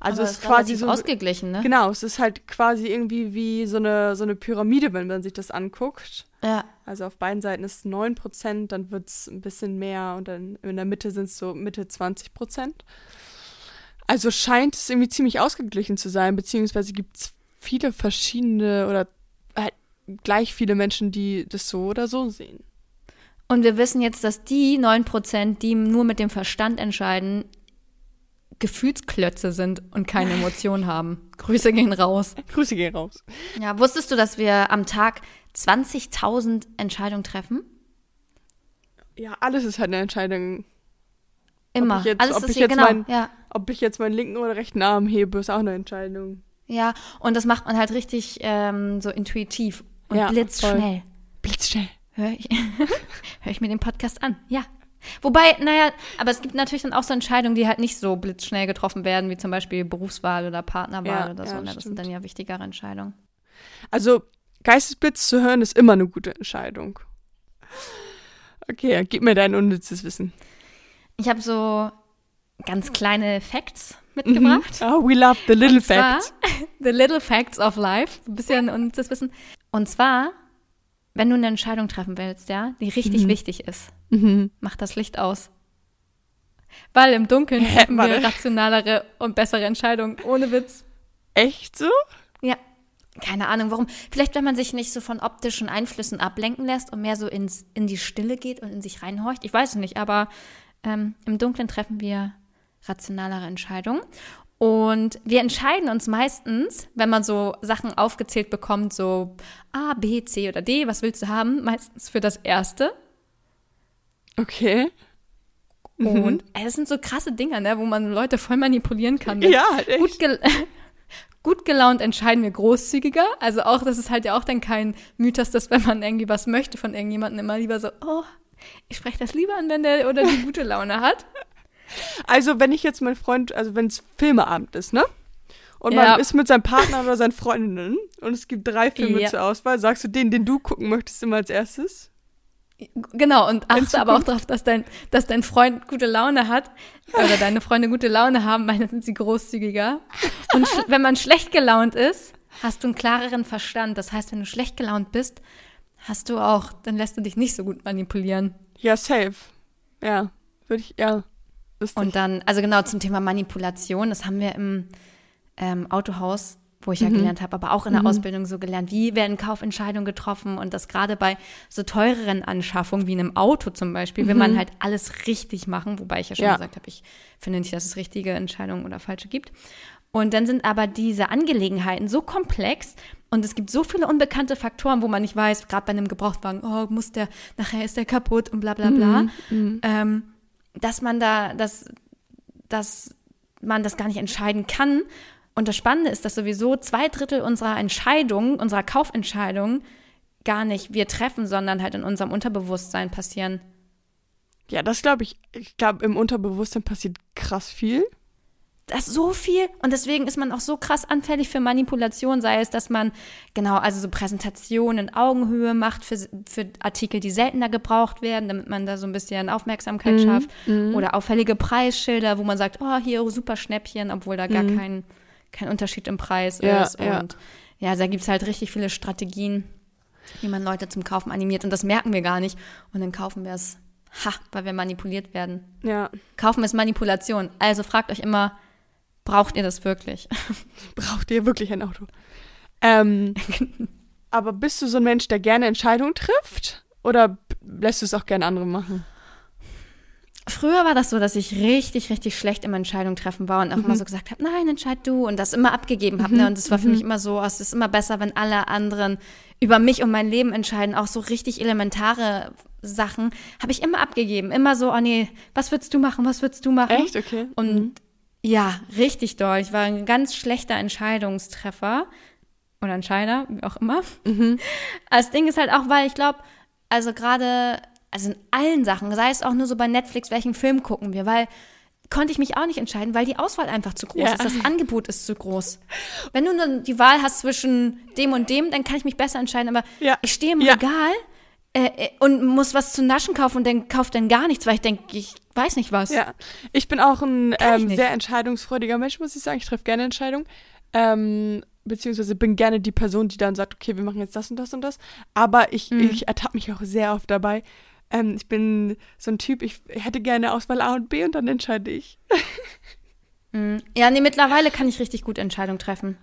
Also Aber es ist quasi so ausgeglichen, ne? Genau, es ist halt quasi irgendwie wie so eine, so eine Pyramide, wenn man sich das anguckt. Ja. Also auf beiden Seiten ist es 9%, dann wird es ein bisschen mehr und dann in der Mitte sind es so Mitte 20%. Also scheint es irgendwie ziemlich ausgeglichen zu sein, beziehungsweise gibt es viele verschiedene oder halt gleich viele Menschen, die das so oder so sehen. Und wir wissen jetzt, dass die 9%, die nur mit dem Verstand entscheiden, Gefühlsklötze sind und keine (laughs) Emotionen haben. Grüße gehen raus. (laughs) Grüße gehen raus. Ja, wusstest du, dass wir am Tag 20.000 Entscheidungen treffen? Ja, alles ist halt eine Entscheidung. Immer. ich jetzt- Alles ob ist ich hier, jetzt genau. mein- ja. Ob ich jetzt meinen linken oder rechten Arm hebe, ist auch eine Entscheidung. ja, und das macht man halt richtig ähm, so intuitiv und Ja, blitzschnell. Blitzschnell. Höre ich, (laughs) hör ich mir den Podcast an, ja. Wobei, naja, aber es gibt natürlich dann auch so Entscheidungen, die halt nicht so blitzschnell getroffen werden, wie zum Beispiel Berufswahl oder Partnerwahl Ja, oder so. ja, ne? Das sind stimmt. dann ja wichtigere Entscheidungen. Also, Geistesblitz zu hören ist immer eine gute Entscheidung. Okay, gib mir dein unnützes Wissen. Ich habe so ganz kleine Facts mitgebracht. Mhm. Oh, we love the little zwar, facts. (laughs) The Little Facts of Life. Ein bisschen das Wissen. Und zwar, wenn du eine Entscheidung treffen willst, ja, die richtig Mhm. wichtig ist, Mhm. mach das Licht aus. Weil im Dunkeln (laughs) treffen wir rationalere und bessere Entscheidungen. Ohne Witz. Echt so? Ja. Keine Ahnung, warum. Vielleicht, wenn man sich nicht so von optischen Einflüssen ablenken lässt und mehr so ins, in die Stille geht und in sich reinhorcht. Ich weiß es nicht, aber ähm, im Dunkeln treffen wir rationalere Entscheidungen. Und wir entscheiden uns meistens, wenn man so Sachen aufgezählt bekommt, so A, B, C oder D, was willst du haben? Meistens für das Erste. Okay. Mhm. Und äh, das sind so krasse Dinger, ne, wo man Leute voll manipulieren kann. Ja, echt. gut, gel (laughs) gut gelaunt entscheiden wir großzügiger. Also auch, das ist halt ja auch dann kein Mythos, dass wenn man irgendwie was möchte von irgendjemandem, immer lieber so, oh, ich spreche das lieber an, wenn der oder die gute Laune hat. Also, wenn ich jetzt mein Freund, also wenn es Filmeabend ist, ne? Und Ja. man ist mit seinem Partner oder seinen Freundinnen und es gibt drei Filme Ja. zur Auswahl, sagst du den, den du gucken möchtest, immer als erstes? Genau, und achte aber auch darauf, dass dein, dass dein Freund gute Laune hat oder deine Freunde gute Laune haben, weil dann sind sie großzügiger. Und wenn man schlecht gelaunt ist, hast du einen klareren Verstand. Das heißt, wenn du schlecht gelaunt bist, hast du auch, dann lässt du dich nicht so gut manipulieren. Ja, safe. Ja, würde ich, ja. Lustig. Und dann, also genau zum Thema Manipulation, das haben wir im ähm, Autohaus, wo ich ja Mhm. gelernt habe, aber auch in der Ausbildung so gelernt, wie werden Kaufentscheidungen getroffen und das gerade bei so teureren Anschaffungen wie einem Auto zum Beispiel, will man halt alles richtig machen, wobei ich ja schon Mhm. Ja. gesagt habe, ich finde nicht, dass es richtige Entscheidungen oder falsche gibt. Und dann sind aber diese Angelegenheiten so komplex und es gibt so viele unbekannte Faktoren, wo man nicht weiß, gerade bei einem Gebrauchtwagen, oh, muss der, nachher ist der kaputt und bla bla bla, Mhm. ähm, dass man da, dass, dass man das gar nicht entscheiden kann. Und das Spannende ist, dass sowieso zwei Drittel unserer Entscheidungen, unserer Kaufentscheidungen, gar nicht wir treffen, sondern halt in unserem Unterbewusstsein passieren. ja, das glaube ich, ich glaube, im Unterbewusstsein passiert krass viel. Das ist so viel und deswegen ist man auch so krass anfällig für Manipulation, sei es, dass man genau, also so Präsentationen in Augenhöhe macht für, für Artikel, die seltener gebraucht werden, damit man da so ein bisschen Aufmerksamkeit schafft oder auffällige Preisschilder, wo man sagt, oh, hier super Schnäppchen, obwohl da gar kein, kein Unterschied im Preis Ja, ist ja. und ja, da gibt's halt richtig viele Strategien, wie man Leute zum Kaufen animiert und das merken wir gar nicht und dann kaufen wir es, ha, weil wir manipuliert werden. Ja. Kaufen ist Manipulation. Also fragt euch immer, braucht ihr das wirklich? (laughs) Braucht ihr wirklich ein Auto? Ähm, (laughs) aber bist du so ein Mensch, der gerne Entscheidungen trifft? Oder lässt du es auch gerne andere machen? Früher war das so, dass ich richtig, richtig schlecht im Entscheidung treffen war und auch immer so gesagt habe, nein, entscheid du und das immer abgegeben habe. Ne? Und es war für mich immer so, es ist immer besser, wenn alle anderen über mich und mein Leben entscheiden. Auch so richtig elementare Sachen habe ich immer abgegeben. Immer so, oh nee, was würdest du machen, was würdest du machen? Echt? Okay. Und Ja, richtig doll. Ich war ein ganz schlechter Entscheidungstreffer oder Entscheider, wie auch immer. Mhm. (laughs) Das Ding ist halt auch, weil ich glaube, also gerade, also in allen Sachen, sei es auch nur so bei Netflix, welchen Film gucken wir, weil konnte ich mich auch nicht entscheiden, weil die Auswahl einfach zu groß Ja. ist. Das Angebot ist zu groß. Wenn du dann die Wahl hast zwischen dem und dem, dann kann ich mich besser entscheiden. Aber Ja. ich stehe im Ja. Regal äh, äh, und muss was zu naschen kaufen und dann kauft dann gar nichts, weil ich denke, ich weiß nicht was. Ja, ich bin auch ein ähm, sehr entscheidungsfreudiger Mensch, muss ich sagen. Ich treffe gerne Entscheidungen. Ähm, beziehungsweise bin gerne die Person, die dann sagt, okay, wir machen jetzt das und das und das. Aber ich, Mhm. ich ertappe mich auch sehr oft dabei. Ähm, ich bin so ein Typ, ich hätte gerne Auswahl A und B und dann entscheide ich. (laughs) Mm. Ja, nee, mittlerweile kann ich richtig gut Entscheidungen treffen.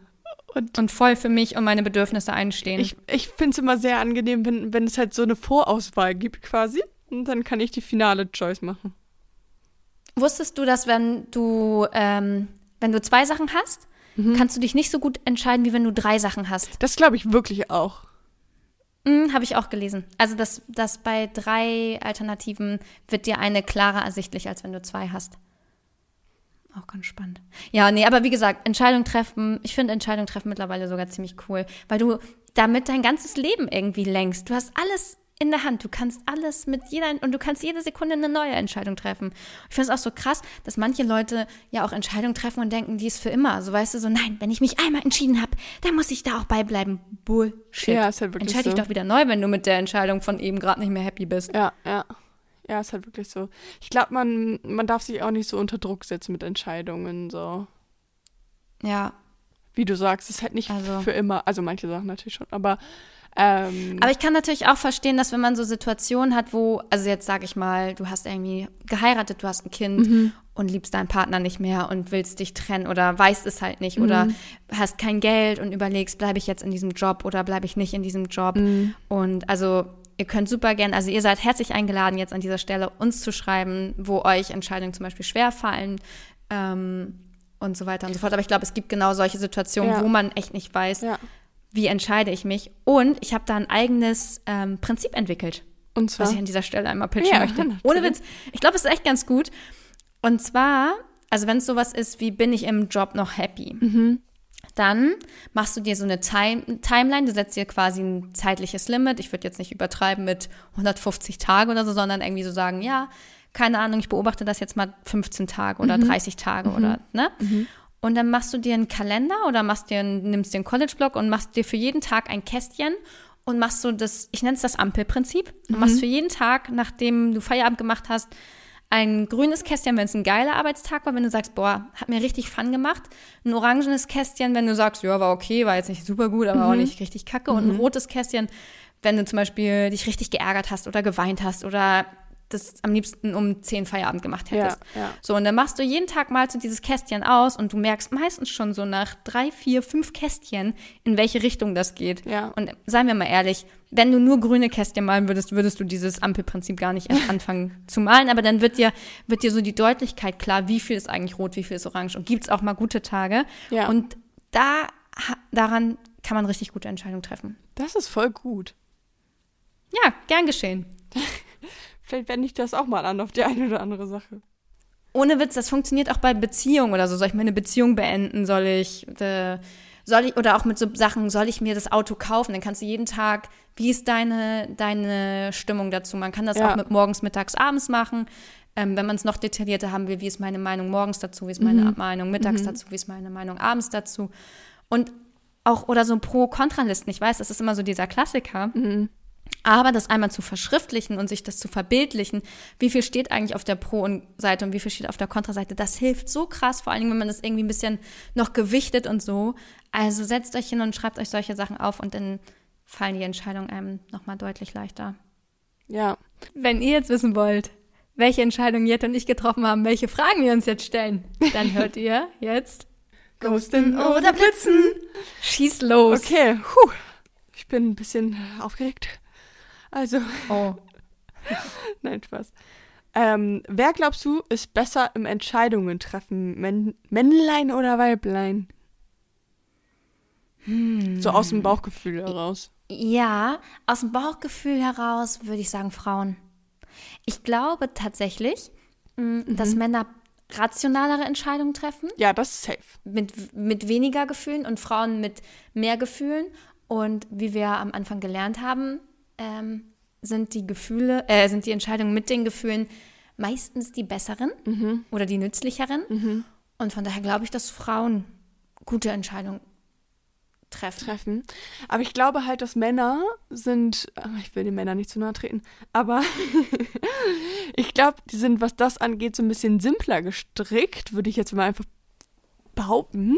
Und Und voll für mich und meine Bedürfnisse einstehen. ich, ich finde es immer sehr angenehm, wenn, wenn es halt so eine Vorauswahl gibt quasi. Und dann kann ich die finale Choice machen. Wusstest du, dass wenn du, ähm, wenn du zwei Sachen hast, kannst du dich nicht so gut entscheiden, wie wenn du drei Sachen hast? Das glaube ich wirklich auch. Mhm, Habe ich auch gelesen. Also, dass, dass bei drei Alternativen wird dir eine klarer ersichtlich, als wenn du zwei hast. Auch ganz spannend. Ja, nee, aber wie gesagt, Entscheidung treffen, ich finde Entscheidung treffen mittlerweile sogar ziemlich cool, weil du damit dein ganzes Leben irgendwie lenkst. Du hast alles in der Hand. Du kannst alles mit jeder und du kannst jede Sekunde eine neue Entscheidung treffen. Ich finde es auch so krass, dass manche Leute ja auch Entscheidungen treffen und denken, die ist für immer. So weißt du, so nein, wenn ich mich einmal entschieden habe, dann muss ich da auch beibleiben. Bullshit. Ja, ist halt wirklich Entscheide dich so. doch wieder neu, wenn du mit der Entscheidung von eben gerade nicht mehr happy bist. Ja, ja. Ja, ist halt wirklich so. Ich glaube, man, man darf sich auch nicht so unter Druck setzen mit Entscheidungen. So, Ja. wie du sagst, ist halt nicht Also- für immer. Also manche Sachen natürlich schon, aber ähm, Aber ich kann natürlich auch verstehen, dass wenn man so Situationen hat, wo, also jetzt sage ich mal, du hast irgendwie geheiratet, du hast ein Kind und liebst deinen Partner nicht mehr und willst dich trennen oder weißt es halt nicht oder hast kein Geld und überlegst, bleibe ich jetzt in diesem Job oder bleibe ich nicht in diesem Job. Und also ihr könnt super gern, also ihr seid herzlich eingeladen, jetzt an dieser Stelle uns zu schreiben, wo euch Entscheidungen zum Beispiel schwer fallen. Ähm, und so weiter und so fort. Aber ich glaube, es gibt genau solche Situationen, Ja. wo man echt nicht weiß, ja. wie entscheide ich mich. Und ich habe da ein eigenes ähm, Prinzip entwickelt, Und zwar. was ich an dieser Stelle einmal pitchen Ja, möchte. natürlich. Ohne Witz. Ich glaube, es ist echt ganz gut. Und zwar, also wenn es sowas ist wie, bin ich im Job noch happy? Mhm. Dann machst du dir so eine Time Timeline, du setzt dir quasi ein zeitliches Limit. Ich würde jetzt nicht übertreiben mit 150 Tagen oder so, sondern irgendwie so sagen, ja, keine Ahnung, ich beobachte das jetzt mal 15 Tage oder 30 Tage oder, ne? Und dann machst du dir einen Kalender oder machst dir nimmst dir einen College-Blog und machst dir für jeden Tag ein Kästchen und machst so das, ich nenne es das Ampelprinzip. Du machst für jeden Tag, nachdem du Feierabend gemacht hast, ein grünes Kästchen, wenn es ein geiler Arbeitstag war, wenn du sagst, boah, hat mir richtig Fun gemacht. Ein orangenes Kästchen, wenn du sagst, ja, war okay, war jetzt nicht super gut, aber auch nicht richtig kacke. Und ein rotes Kästchen, wenn du zum Beispiel dich richtig geärgert hast oder geweint hast oder das am liebsten um 10 Feierabend gemacht ja, hättest. ja. So, und dann machst du jeden Tag mal so dieses Kästchen aus und du merkst meistens schon so nach drei, vier, fünf Kästchen, in welche Richtung das geht. Ja. Und seien wir mal ehrlich, wenn du nur grüne Kästchen malen würdest, würdest du dieses Ampelprinzip gar nicht erst (laughs) anfangen zu malen. Aber dann wird dir, wird dir so die Deutlichkeit klar, wie viel ist eigentlich rot, wie viel ist orange. Und gibt's auch mal gute Tage. Ja. Und da, daran kann man richtig gute Entscheidungen treffen. Das ist voll gut. Ja, gern geschehen. (laughs) Vielleicht wende ich das auch mal an auf die eine oder andere Sache. ohne Witz, das funktioniert auch bei Beziehungen oder so. Soll ich meine Beziehung beenden? Soll ich, äh, soll ich, oder auch mit so Sachen, soll ich mir das Auto kaufen? Dann kannst du jeden Tag, wie ist deine, deine Stimmung dazu? Man kann das Ja. auch mit morgens, mittags, abends machen. Ähm, wenn man es noch detaillierter haben will, wie ist meine Meinung morgens dazu, wie ist meine Meinung mittags dazu, wie ist meine Meinung abends dazu. Und auch, oder so Pro-Kontralisten, ich weiß, das ist immer so dieser Klassiker. Aber das einmal zu verschriftlichen und sich das zu verbildlichen, wie viel steht eigentlich auf der Pro-Seite und wie viel steht auf der Kontraseite, das hilft so krass, vor allen Dingen, wenn man das irgendwie ein bisschen noch gewichtet und so. Also setzt euch hin und schreibt euch solche Sachen auf und dann fallen die Entscheidungen einem nochmal deutlich leichter. Ja. Wenn ihr jetzt wissen wollt, welche Entscheidungen Jette und ich getroffen haben, welche Fragen wir uns jetzt stellen, dann hört ihr jetzt Ghosten oder Blitzen. Schieß los. Okay, puh. Ich bin ein bisschen aufgeregt. Also, Oh. (laughs) nein, Spaß. Ähm, wer glaubst du, ist besser im Entscheidungen treffen? Männ Männlein oder Weiblein? So aus dem Bauchgefühl heraus. Ja, aus dem Bauchgefühl heraus würde ich sagen Frauen. Ich glaube tatsächlich, mh, dass Männer rationalere Entscheidungen treffen, Ja, das ist safe. mit, mit weniger Gefühlen und Frauen mit mehr Gefühlen. Und wie wir am Anfang gelernt haben, ähm, sind die Gefühle, äh, sind die Entscheidungen mit den Gefühlen meistens die besseren oder die nützlicheren. Und von daher glaube ich, dass Frauen gute Entscheidungen treffen. treffen. Aber ich glaube halt, dass Männer sind, ah, ich will den Männern nicht zu nahe treten, aber (laughs) ich glaube, die sind, was das angeht, so ein bisschen simpler gestrickt, würde ich jetzt mal einfach behaupten,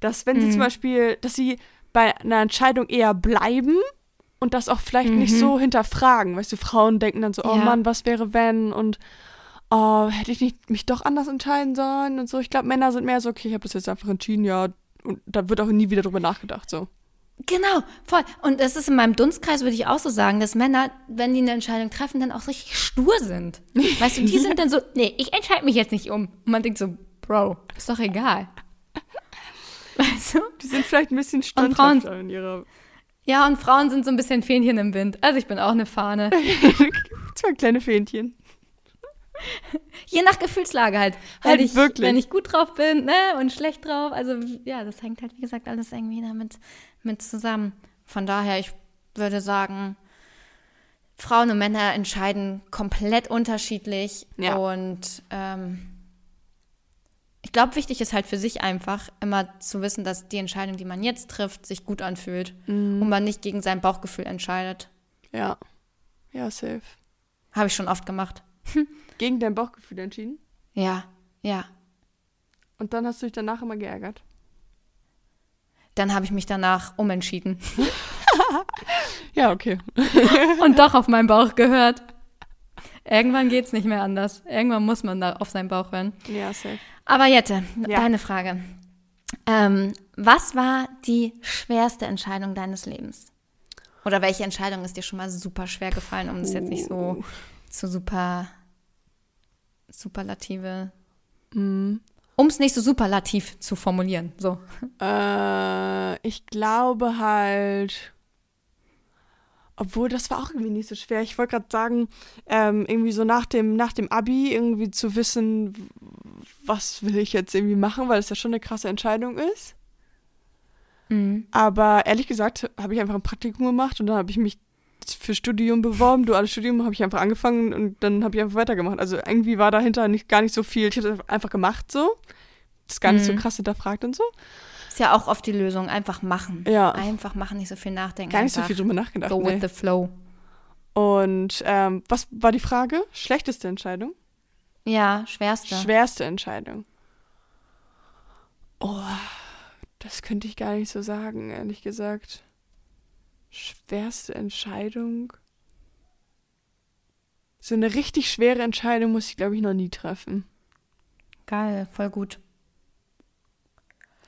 dass wenn sie zum Beispiel, dass sie bei einer Entscheidung eher bleiben und das auch vielleicht nicht so hinterfragen. Weißt du, Frauen denken dann so, oh Ja. Mann, was wäre wenn und oh, hätte ich nicht mich doch anders entscheiden sollen und so. Ich glaube, Männer sind mehr so, okay, ich habe das jetzt einfach entschieden, ja, und da wird auch nie wieder drüber nachgedacht, so. Genau, voll. Und das ist in meinem Dunstkreis, würde ich auch so sagen, dass Männer, wenn die eine Entscheidung treffen, dann auch richtig stur sind. (laughs) Weißt du, die sind dann so, nee, ich entscheide mich jetzt nicht um. Und man denkt so, Bro, ist doch egal. (laughs) Weißt du? Die sind vielleicht ein bisschen standhafter in ihrer. Ja, und Frauen sind so ein bisschen Fähnchen im Wind. Also ich bin auch eine Fahne. (laughs) Zwei kleine Fähnchen. Je nach Gefühlslage halt. Wenn, Halt ich, wirklich. wenn ich gut drauf bin, ne, und schlecht drauf. Also ja, das hängt halt, wie gesagt, alles irgendwie damit mit zusammen. Von daher, ich würde sagen, Frauen und Männer entscheiden komplett unterschiedlich. Ja. Und ähm, glaube, wichtig ist halt für sich einfach immer zu wissen, dass die Entscheidung, die man jetzt trifft, sich gut anfühlt und man nicht gegen sein Bauchgefühl entscheidet. Ja. Ja, safe. Habe ich schon oft gemacht. (laughs) Gegen dein Bauchgefühl entschieden. Ja, ja. Und dann hast du dich danach immer geärgert. Dann habe ich mich danach umentschieden (laughs) Ja, okay. (laughs) und doch auf meinen Bauch gehört. Irgendwann geht's nicht mehr anders. Irgendwann muss man da auf seinen Bauch hören. Ja, safe. Aber Jette, Ja. deine Frage. Ähm, was war die schwerste Entscheidung deines Lebens? Oder welche Entscheidung ist dir schon mal super schwer gefallen, um das jetzt nicht so zu super superlative, Mhm. um es nicht so superlativ zu formulieren. So. Äh, ich glaube halt. Obwohl, das war auch irgendwie nicht so schwer. Ich wollte gerade sagen, ähm, irgendwie so nach dem, nach dem Abi irgendwie zu wissen, was will ich jetzt irgendwie machen, weil es ja schon eine krasse Entscheidung ist. Mhm. Aber ehrlich gesagt habe ich einfach ein Praktikum gemacht und dann habe ich mich für Studium beworben, duales Studium, habe ich einfach angefangen und dann habe ich einfach weitergemacht. Also irgendwie war dahinter nicht, gar nicht so viel. Ich habe es einfach gemacht so. Das ist gar nicht so Mhm. krass hinterfragt und so. Ist ja auch oft die Lösung. Einfach machen. Ja. Einfach machen, nicht so viel nachdenken. Gar nicht so einfach viel drüber nachgedacht. Go nee. with the flow. Und ähm, was war die Frage? Schlechteste Entscheidung? Ja, schwerste. Schwerste Entscheidung. Oh, das könnte ich gar nicht so sagen, ehrlich gesagt. Schwerste Entscheidung. So eine richtig schwere Entscheidung muss ich, glaube ich, noch nie treffen. Geil, voll gut.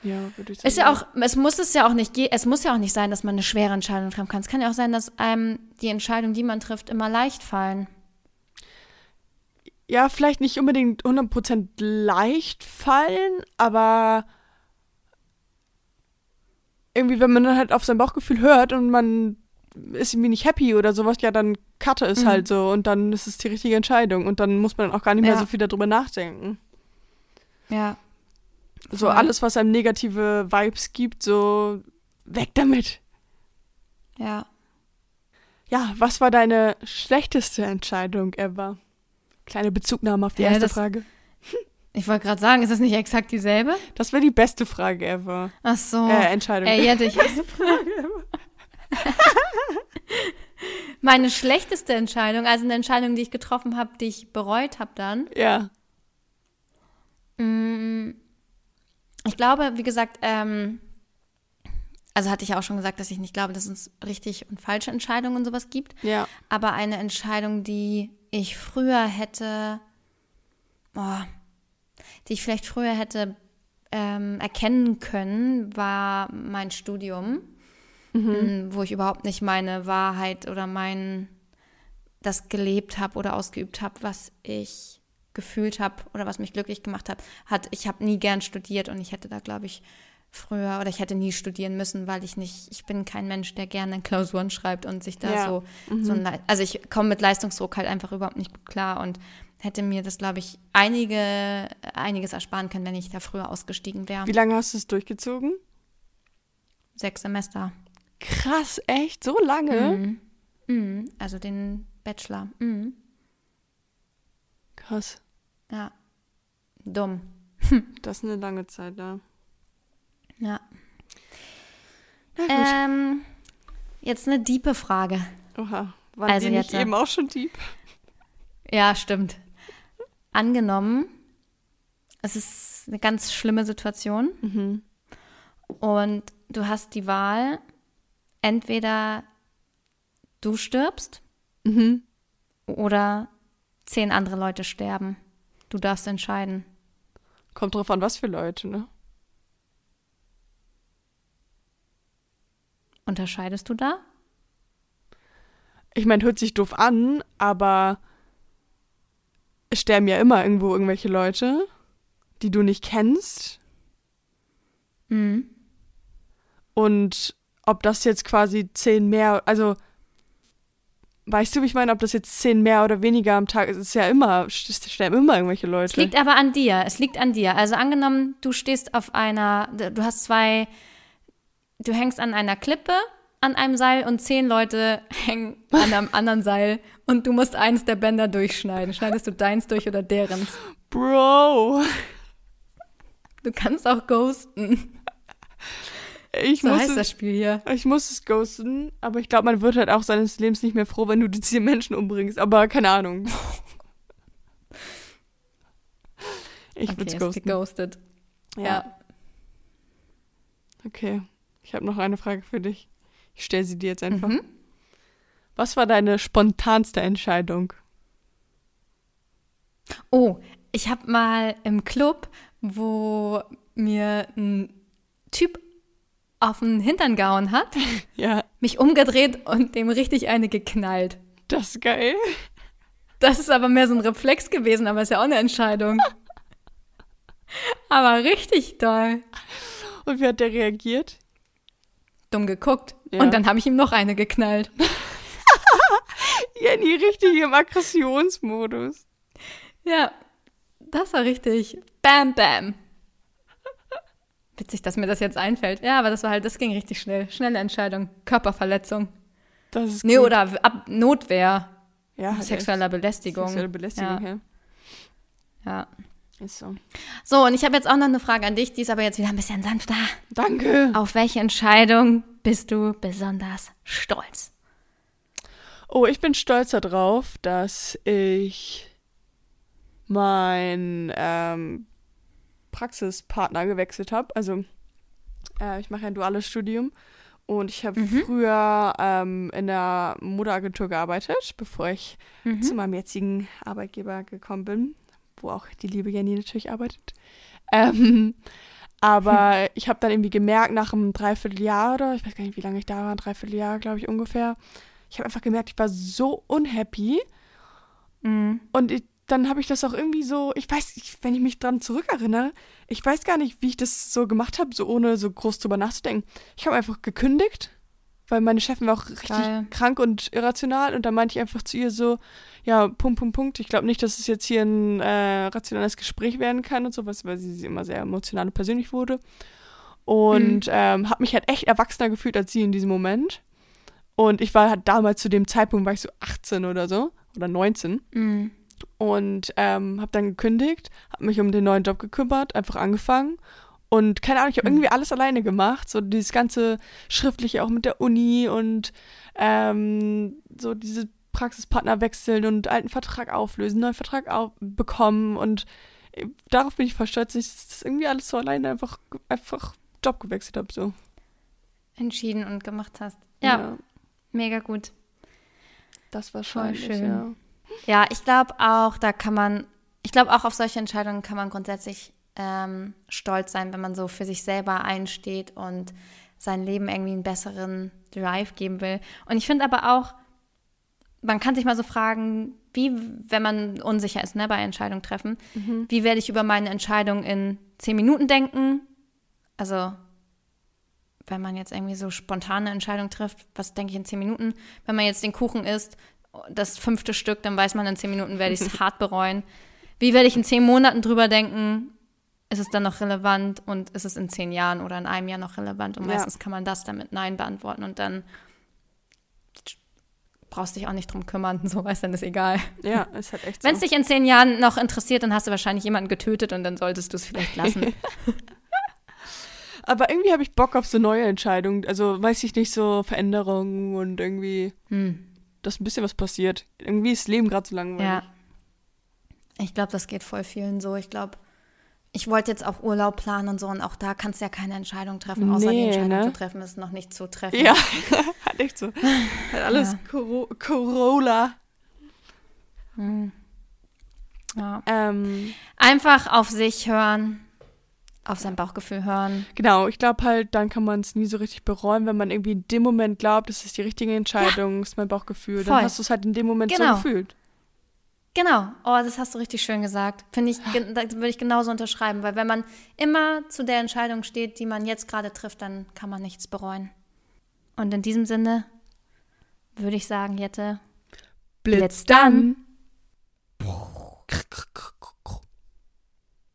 Ja, würde ich sagen. Ist ja auch, es muss es ja auch nicht, es muss ja auch nicht sein, dass man eine schwere Entscheidung treffen kann. Es kann ja auch sein, dass einem die Entscheidungen, die man trifft, immer leicht fallen. Ja, vielleicht nicht unbedingt 100% leicht fallen, aber irgendwie, wenn man dann halt auf sein Bauchgefühl hört und man ist irgendwie nicht happy oder sowas, ja, dann cutte es Mhm. halt so und dann ist es die richtige Entscheidung und dann muss man auch gar nicht mehr Ja. so viel darüber nachdenken. Ja. So alles, was einem negative Vibes gibt, so weg damit. Ja. Ja, was war deine schlechteste Entscheidung ever? Kleine Bezugnahme auf die Ja, erste das- Frage. (laughs) Ich wollte gerade sagen, ist das nicht exakt dieselbe? Das wäre die beste Frage ever. Ach so. Äh, Entscheidung. Ey, Jette, (laughs) ich (laughs) Meine schlechteste Entscheidung, also eine Entscheidung, die ich getroffen habe, die ich bereut habe dann. Ja. Mm, Ich glaube, wie gesagt, ähm, also hatte ich ja auch schon gesagt, dass ich nicht glaube, dass es richtig und falsche Entscheidungen und sowas gibt. Ja. Aber eine Entscheidung, die ich früher hätte, oh, die ich vielleicht früher hätte ähm, erkennen können, war mein Studium, m, wo ich überhaupt nicht meine Wahrheit oder mein das gelebt habe oder ausgeübt habe, was ich gefühlt habe oder was mich glücklich gemacht hat. hat ich habe nie gern studiert und ich hätte da, glaube ich, früher oder ich hätte nie studieren müssen, weil ich nicht, ich bin kein Mensch, der gerne Klausuren schreibt und sich da Ja. so, so ein, also ich komme mit Leistungsdruck halt einfach überhaupt nicht gut klar und hätte mir das, glaube ich, einige, einiges ersparen können, wenn ich da früher ausgestiegen wäre. Wie lange hast du es durchgezogen? Sechs Semester. Krass, echt? So lange? Mhm. Mhm. Also den Bachelor. Mhm. Krass. Ja. Dumm. (laughs) Das ist eine lange Zeit, ja. Ja. Ähm, jetzt eine diepe Frage. Oha. Waren also die nicht jetzt, eben auch schon deep? Ja, stimmt. Angenommen, es ist eine ganz schlimme Situation Mhm. und du hast die Wahl, entweder du stirbst Mhm. oder zehn andere Leute sterben. Du darfst entscheiden. Kommt drauf an, was für Leute, ne? Unterscheidest du da? Ich meine, hört sich doof an, aber es sterben ja immer irgendwo irgendwelche Leute, die du nicht kennst. Mhm. Und ob das jetzt quasi zehn mehr, also weißt du, wie ich meine, ob das jetzt zehn mehr oder weniger am Tag ist, ist ja immer, es sterben immer irgendwelche Leute. Es liegt aber an dir. Es liegt an dir. Also angenommen, du stehst auf einer, du hast zwei, du hängst an einer Klippe an einem Seil und zehn Leute (laughs) hängen an einem anderen Seil und du musst eins der Bänder durchschneiden. Schneidest du deins durch oder derens? Bro, Du kannst auch ghosten. (laughs) ich So muss, heißt es, das Spiel hier. ich muss es ghosten, aber ich glaube, man wird halt auch seines Lebens nicht mehr froh, wenn du diese Menschen umbringst, aber keine Ahnung. (laughs) Ich würde Okay, es ist ghosten. geghostet. Ja. Okay, ich habe noch eine Frage für dich. Ich stelle sie dir jetzt einfach. Mhm. Was war deine spontanste Entscheidung? Oh, ich habe mal im Club, wo mir ein Typ auf den Hintern gehauen hat, (laughs) Ja, mich umgedreht und dem richtig eine geknallt. das ist geil. Das ist aber mehr so ein Reflex gewesen, aber ist ja auch eine Entscheidung. aber richtig doll. Und wie hat der reagiert? Dumm geguckt. Ja. Und dann habe ich ihm noch eine geknallt. (laughs) Jenny richtig im Aggressionsmodus. Ja, das war richtig. Bam, bam. Witzig, dass mir das jetzt einfällt. Ja, aber das war halt, das ging richtig schnell. Schnelle Entscheidung. Körperverletzung. Das ist Nee, gut. oder Ab Notwehr. ja, hat Sexueller. Belästigung. Sexuelle Belästigung, ja. Ja. Ist so. So, und ich habe jetzt auch noch eine Frage an dich, die ist aber jetzt wieder ein bisschen sanfter. Danke. Auf welche Entscheidung bist du besonders stolz? Oh, ich bin stolz darauf, dass ich meinen ähm, Praxispartner gewechselt habe. Also äh, ich mache ein duales Studium und ich habe früher ähm, in der Modeagentur gearbeitet, bevor ich zu meinem jetzigen Arbeitgeber gekommen bin, wo auch die liebe Jenny natürlich arbeitet. Ähm, (laughs) aber ich habe dann irgendwie gemerkt, nach einem Dreivierteljahr oder ich weiß gar nicht, wie lange ich da war, ein Dreivierteljahr, glaube ich ungefähr, ich habe einfach gemerkt, ich war so unhappy. Mhm. Und ich, dann habe ich das auch irgendwie so, ich weiß, ich, wenn ich mich dran zurückerinnere, ich weiß gar nicht, wie ich das so gemacht habe, so ohne so groß drüber nachzudenken. Ich habe einfach gekündigt, weil meine Chefin war auch richtig Geil. krank und irrational. Und dann meinte ich einfach zu ihr so, ja, Punkt, Punkt, Punkt. Ich glaube nicht, dass es jetzt hier ein äh, rationales Gespräch werden kann und sowas, weil sie, sie immer sehr emotional und persönlich wurde. Und ähm, habe mich halt echt erwachsener gefühlt als sie in diesem Moment. Und ich war halt damals zu dem Zeitpunkt, war ich so 18 oder so, oder 19 Mhm. Und ähm, habe dann gekündigt, habe mich um den neuen Job gekümmert, einfach angefangen und keine Ahnung, ich habe irgendwie alles alleine gemacht, so dieses ganze schriftliche auch mit der Uni und ähm, so diese Praxispartner wechseln und alten Vertrag auflösen, neuen Vertrag auf bekommen und äh, darauf bin ich voll stolz, dass ich das irgendwie alles so alleine einfach einfach Job gewechselt habe so. Entschieden und gemacht hast. Ja, mega gut. das war Voll schon schön. Ja. Ja, ich glaube auch, da kann man, ich glaube auch auf solche Entscheidungen kann man grundsätzlich ähm, stolz sein, wenn man so für sich selber einsteht und sein Leben irgendwie einen besseren Drive geben will. Und ich finde aber auch, man kann sich mal so fragen, wie, wenn man unsicher ist, ne, bei Entscheidungen treffen, wie werde ich über meine Entscheidung in zehn Minuten denken? Also wenn man jetzt irgendwie so spontane Entscheidungen trifft, was denke ich in zehn Minuten, wenn man jetzt den Kuchen isst, das fünfte Stück, dann weiß man, in zehn Minuten werde ich es (laughs) hart bereuen. Wie werde ich in zehn Monaten drüber denken? Ist es dann noch relevant und ist es in zehn Jahren oder in einem Jahr noch relevant? Und Ja. meistens kann man das dann mit Nein beantworten und dann brauchst dich auch nicht drum kümmern, (laughs) so weißt dann ist egal. Ja, ist halt echt (laughs) so. Wenn es dich in zehn Jahren noch interessiert, dann hast du wahrscheinlich jemanden getötet und dann solltest du es vielleicht lassen. Aber irgendwie habe ich Bock auf so neue Entscheidungen. Also, weiß ich nicht, so Veränderungen und irgendwie, hm. Dass ein bisschen was passiert. Irgendwie ist das Leben gerade so langweilig. Ja. Ich glaube, das geht voll vielen so. Ich glaube, ich wollte jetzt auch Urlaub planen und so und auch da kannst du ja keine Entscheidung treffen, außer die Nee, Entscheidung ne? zu treffen, ist noch nicht zu treffen. Ja, (laughs) halt echt so. Halt alles Ja. Coro Corolla. Hm. ja. Ähm, Einfach auf sich hören, auf sein Bauchgefühl hören. genau, ich glaube halt, dann kann man es nie so richtig bereuen, wenn man irgendwie in dem Moment glaubt, das ist die richtige Entscheidung, ist mein Bauchgefühl. Voll. Dann hast du es halt in dem Moment Genau. so gefühlt. Genau, oh, das hast du richtig schön gesagt. Finde ich, würde ich genauso unterschreiben, weil wenn man immer zu der Entscheidung steht, die man jetzt gerade trifft, dann kann man nichts bereuen. Und in diesem Sinne würde ich sagen, Jette, Blitz Blitz dann. dann.